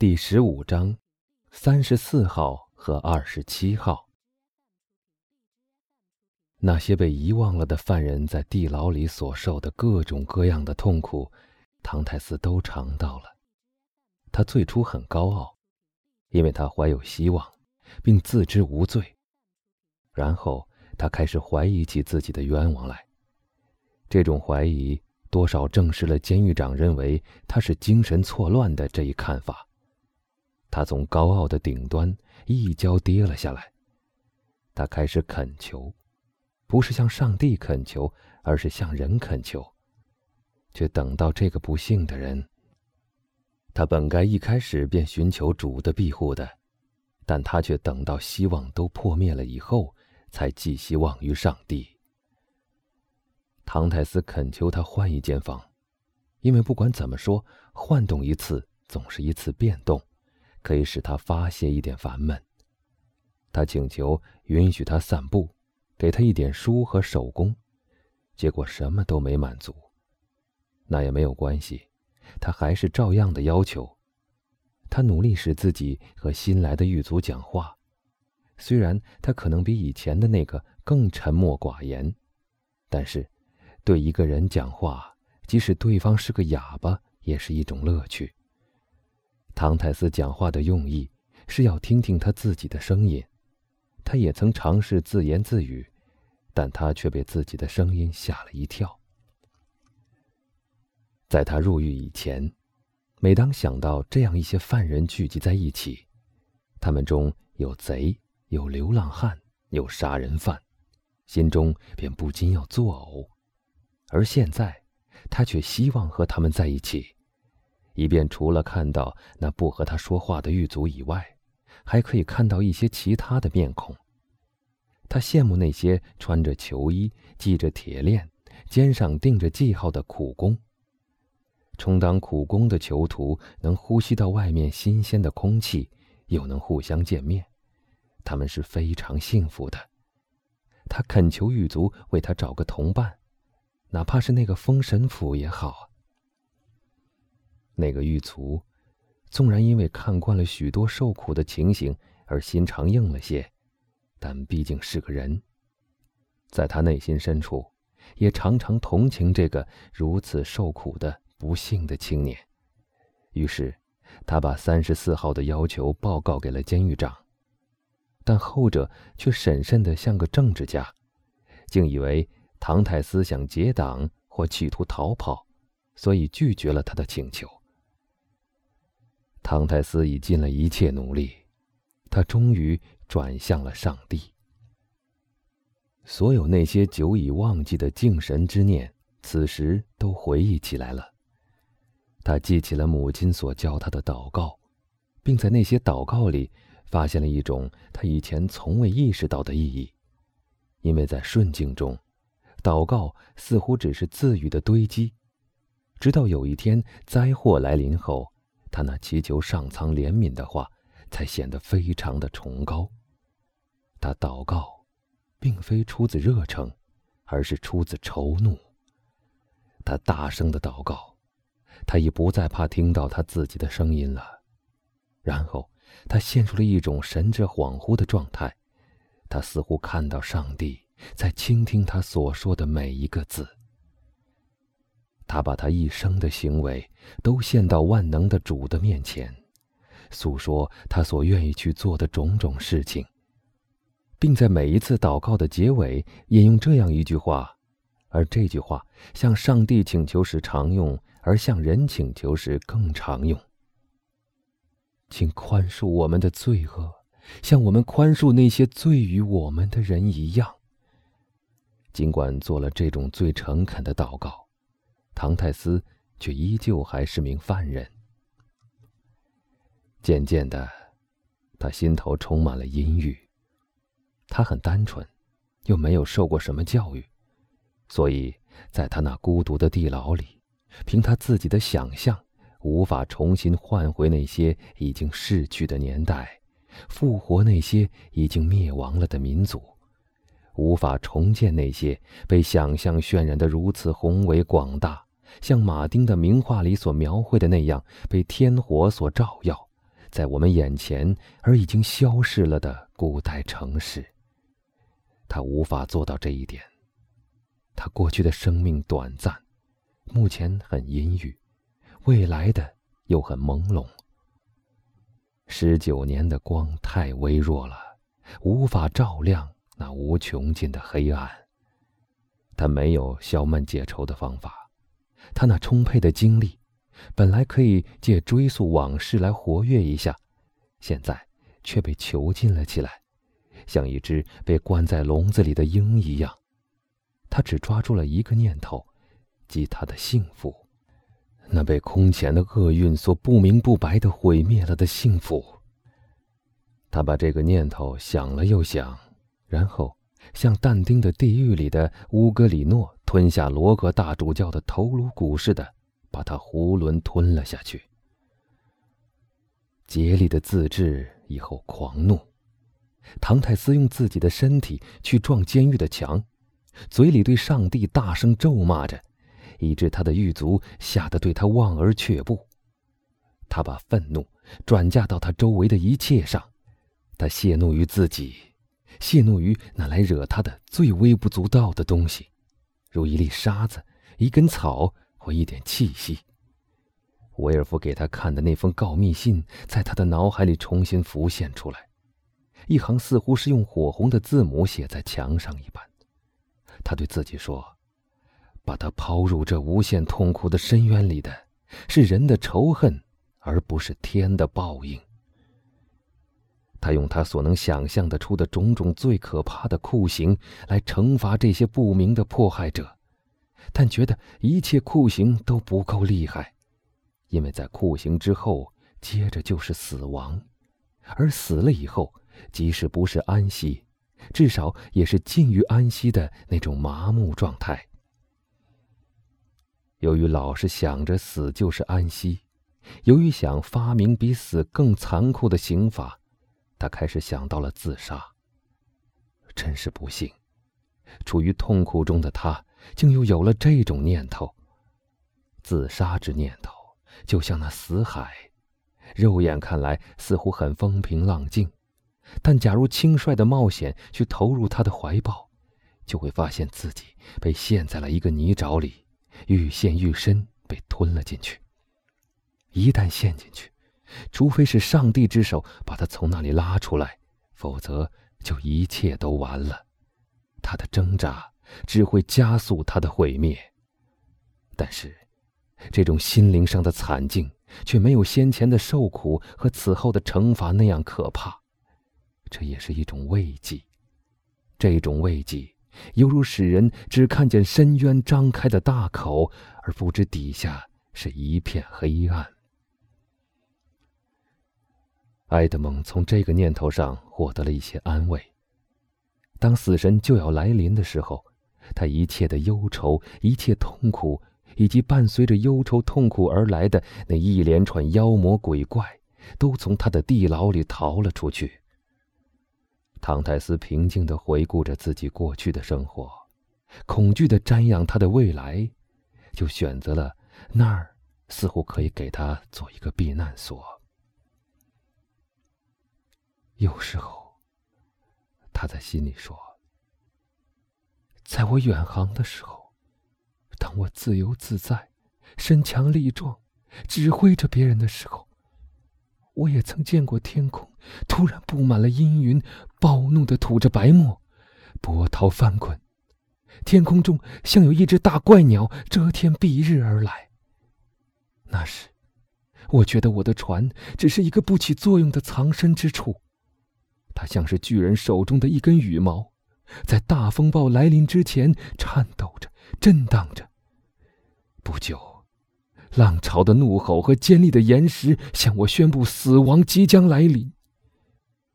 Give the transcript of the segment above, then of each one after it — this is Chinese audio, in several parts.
第十五章，三十四号和二十七号。那些被遗忘了的犯人在地牢里所受的各种各样的痛苦，唐泰斯都尝到了。他最初很高傲，因为他怀有希望，并自知无罪。然后他开始怀疑起自己的冤枉来。这种怀疑多少证实了监狱长认为他是精神错乱的这一看法。他从高傲的顶端一跤跌了下来。他开始恳求，不是向上帝恳求，而是向人恳求，却等到这个不幸的人。他本该一开始便寻求主的庇护的，但他却等到希望都破灭了以后，才寄希望于上帝。唐泰斯恳求他换一间房，因为不管怎么说，换动一次总是一次变动。可以使他发泄一点烦闷。他请求允许他散步，给他一点书和手工，结果什么都没满足。那也没有关系，他还是照样的要求。他努力使自己和新来的狱卒讲话，虽然他可能比以前的那个更沉默寡言，但是对一个人讲话，即使对方是个哑巴，也是一种乐趣。唐泰斯讲话的用意是要听听他自己的声音，他也曾尝试自言自语，但他却被自己的声音吓了一跳。在他入狱以前，每当想到这样一些犯人聚集在一起，他们中有贼，有流浪汉，有杀人犯，心中便不禁要作呕。而现在，他却希望和他们在一起。以便除了看到那不和他说话的狱卒以外，还可以看到一些其他的面孔。他羡慕那些穿着囚衣、系着铁链、肩上钉着记号的苦工。充当苦工的囚徒能呼吸到外面新鲜的空气，又能互相见面，他们是非常幸福的。他恳求狱卒为他找个同伴，哪怕是那个封神府也好。那个狱卒，纵然因为看惯了许多受苦的情形而心肠硬了些，但毕竟是个人，在他内心深处，也常常同情这个如此受苦的不幸的青年。于是，他把三十四号的要求报告给了监狱长，但后者却审慎的像个政治家，竟以为唐太斯想结党或企图逃跑，所以拒绝了他的请求。唐泰斯已尽了一切努力，他终于转向了上帝。所有那些久已忘记的敬神之念，此时都回忆起来了。他记起了母亲所教他的祷告，并在那些祷告里发现了一种他以前从未意识到的意义。因为在顺境中，祷告似乎只是自语的堆积，直到有一天灾祸来临后。他那祈求上苍怜悯的话，才显得非常的崇高。他祷告，并非出自热诚，而是出自愁怒。他大声的祷告，他已不再怕听到他自己的声音了。然后，他陷入了一种神志恍惚的状态，他似乎看到上帝在倾听他所说的每一个字。他把他一生的行为都献到万能的主的面前，诉说他所愿意去做的种种事情，并在每一次祷告的结尾引用这样一句话，而这句话向上帝请求时常用，而向人请求时更常用。请宽恕我们的罪恶，像我们宽恕那些罪于我们的人一样。尽管做了这种最诚恳的祷告。唐泰斯却依旧还是名犯人。渐渐的，他心头充满了阴郁。他很单纯，又没有受过什么教育，所以在他那孤独的地牢里，凭他自己的想象，无法重新换回那些已经逝去的年代，复活那些已经灭亡了的民族。无法重建那些被想象渲染的如此宏伟广大。像马丁的名画里所描绘的那样，被天火所照耀，在我们眼前而已经消逝了的古代城市。他无法做到这一点。他过去的生命短暂，目前很阴郁，未来的又很朦胧。十九年的光太微弱了，无法照亮那无穷尽的黑暗。他没有消闷解愁的方法，他那充沛的精力，本来可以借追溯往事来活跃一下，现在却被囚禁了起来，像一只被关在笼子里的鹰一样。他只抓住了一个念头，即他的幸福，那被空前的厄运所不明不白的毁灭了的幸福。他把这个念头想了又想，然后。像但丁的地狱里的乌格里诺吞下罗格大主教的头颅骨似的，把他囫囵吞了下去。竭力的自制以后狂怒，唐泰斯用自己的身体去撞监狱的墙，嘴里对上帝大声咒骂着，以致他的狱卒吓得对他望而却步。他把愤怒转嫁到他周围的一切上，他泄怒于自己。泄怒于那来惹他的最微不足道的东西，如一粒沙子、一根草或一点气息。威尔夫给他看的那封告密信，在他的脑海里重新浮现出来，一行似乎是用火红的字母写在墙上一般。他对自己说：“把他抛入这无限痛苦的深渊里的，是人的仇恨，而不是天的报应。”他用他所能想象得出的种种最可怕的酷刑来惩罚这些不明的迫害者，但觉得一切酷刑都不够厉害，因为在酷刑之后接着就是死亡，而死了以后，即使不是安息，至少也是近于安息的那种麻木状态。由于老是想着死就是安息，由于想发明比死更残酷的刑法。他开始想到了自杀。真是不幸，处于痛苦中的他，竟又有了这种念头。自杀之念头，就像那死海，肉眼看来似乎很风平浪静，但假如轻率的冒险去投入他的怀抱，就会发现自己被陷在了一个泥沼里，愈陷愈深，被吞了进去。一旦陷进去，除非是上帝之手把他从那里拉出来，否则就一切都完了。他的挣扎只会加速他的毁灭。但是，这种心灵上的惨境却没有先前的受苦和此后的惩罚那样可怕。这也是一种慰藉。这种慰藉，犹如使人只看见深渊张开的大口，而不知底下是一片黑暗。埃德蒙从这个念头上获得了一些安慰。当死神就要来临的时候，他一切的忧愁、一切痛苦，以及伴随着忧愁痛苦而来的那一连串妖魔鬼怪，都从他的地牢里逃了出去。唐泰斯平静地回顾着自己过去的生活，恐惧地瞻仰他的未来，就选择了那儿，似乎可以给他做一个避难所。有时候，他在心里说：“在我远航的时候，当我自由自在、身强力壮，指挥着别人的时候，我也曾见过天空突然布满了阴云，暴怒的吐着白沫，波涛翻滚，天空中像有一只大怪鸟遮天蔽日而来。那时，我觉得我的船只是一个不起作用的藏身之处。”它像是巨人手中的一根羽毛，在大风暴来临之前颤抖着、震荡着。不久，浪潮的怒吼和尖利的岩石向我宣布死亡即将来临。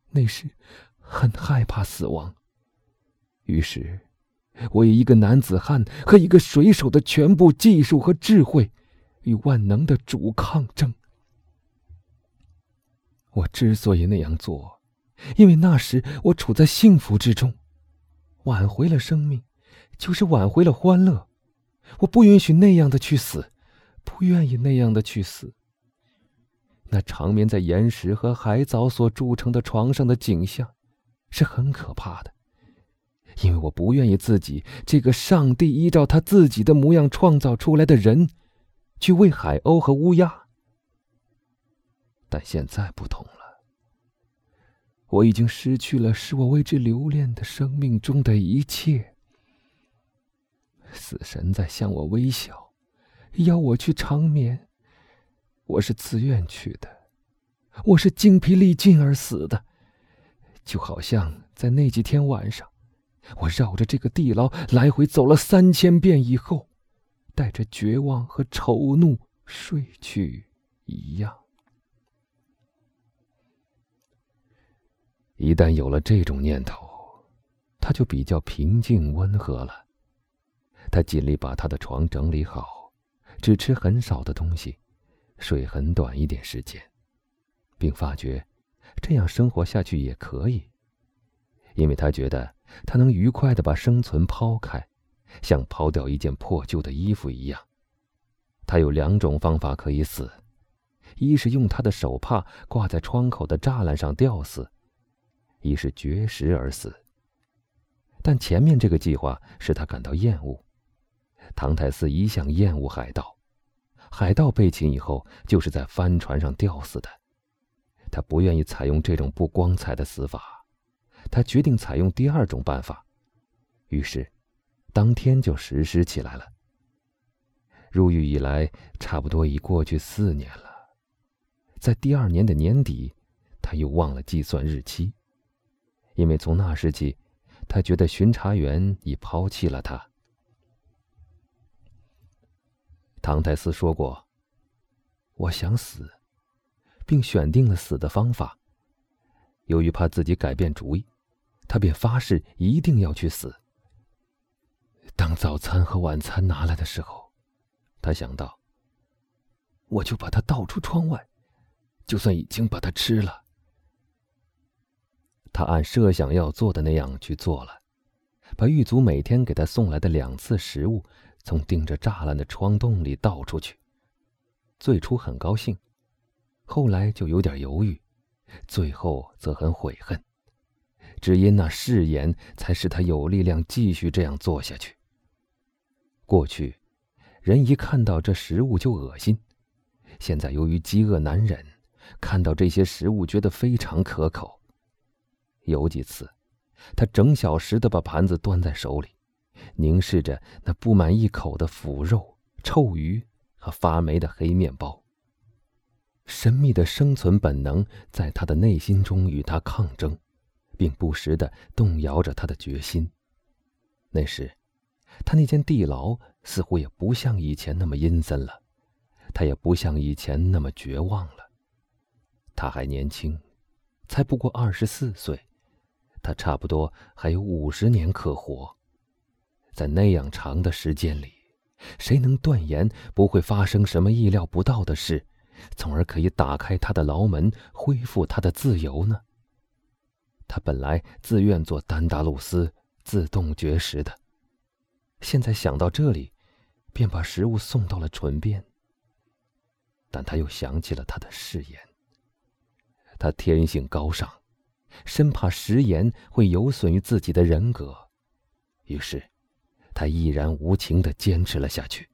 那时，很害怕死亡，于是，我以一个男子汉和一个水手的全部技术和智慧，与万能的主抗争。我之所以那样做。因为那时我处在幸福之中，挽回了生命，就是挽回了欢乐。我不允许那样的去死，不愿意那样的去死。那长眠在岩石和海藻所铸成的床上的景象，是很可怕的。因为我不愿意自己这个上帝依照他自己的模样创造出来的人，去喂海鸥和乌鸦。但现在不同了，我已经失去了使我为之留恋的生命中的一切。死神在向我微笑，邀我去长眠。我是自愿去的，我是精疲力尽而死的，就好像在那几天晚上。我绕着这个地牢来回走了三千遍以后，带着绝望和丑怒睡去一样。一旦有了这种念头，他就比较平静温和了。他尽力把他的床整理好，只吃很少的东西，睡很短一点时间，并发觉这样生活下去也可以，因为他觉得。他能愉快的把生存抛开，像抛掉一件破旧的衣服一样。他有两种方法可以死：一是用他的手帕挂在窗口的栅栏上吊死；已是绝食而死。但前面这个计划使他感到厌恶。唐太斯一向厌恶海盗，海盗被擒以后就是在帆船上吊死的。他不愿意采用这种不光彩的死法。他决定采用第二种办法，于是，当天就实施起来了。入狱以来，差不多已过去四年了。在第二年的年底，他又忘了计算日期，因为从那时起，他觉得巡查员已抛弃了他。唐泰斯说过：“我想死，并选定了死的方法。由于怕自己改变主意。”他便发誓一定要去死。当早餐和晚餐拿来的时候，他想到：“我就把它倒出窗外，就算已经把它吃了。”他按设想要做的那样去做了，把狱卒每天给他送来的两次食物从钉着栅栏的窗洞里倒出去。最初很高兴，后来就有点犹豫，最后则很悔恨。只因那誓言，才使他有力量继续这样做下去。过去，人一看到这食物就恶心；现在由于饥饿难忍，看到这些食物觉得非常可口。有几次，他整小时的把盘子端在手里，凝视着那布满一口的腐肉、臭鱼和发霉的黑面包。神秘的生存本能在他的内心中与他抗争。并不时的动摇着他的决心。那时，他那间地牢似乎也不像以前那么阴森了，他也不像以前那么绝望了。他还年轻，才不过二十四岁，他差不多还有五十年可活。在那样长的时间里，谁能断言不会发生什么意料不到的事，从而可以打开他的牢门，恢复他的自由呢？他本来自愿做丹达鲁斯自动绝食的，现在想到这里，便把食物送到了唇边。但他又想起了他的誓言。他天性高尚，生怕食言会有损于自己的人格，于是，他毅然无情的坚持了下去，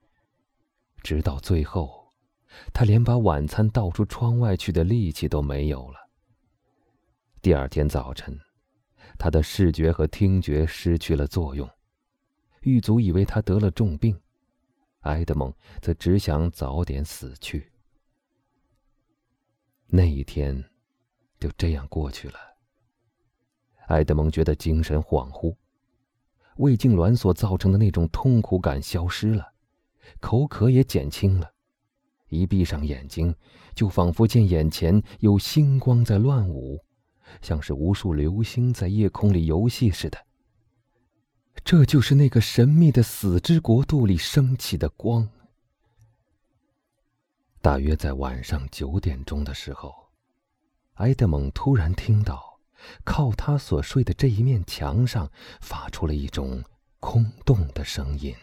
直到最后，他连把晚餐倒出窗外去的力气都没有了。第二天早晨，他的视觉和听觉失去了作用，狱卒以为他得了重病，埃德蒙则只想早点死去。那一天就这样过去了。埃德蒙觉得精神恍惚，胃痉挛所造成的那种痛苦感消失了，口渴也减轻了，一闭上眼睛，就仿佛见眼前有星光在乱舞。像是无数流星在夜空里游戏似的。这就是那个神秘的死之国度里升起的光。大约在晚上九点钟的时候，埃德蒙突然听到，靠他所睡的这一面墙上发出了一种空洞的声音。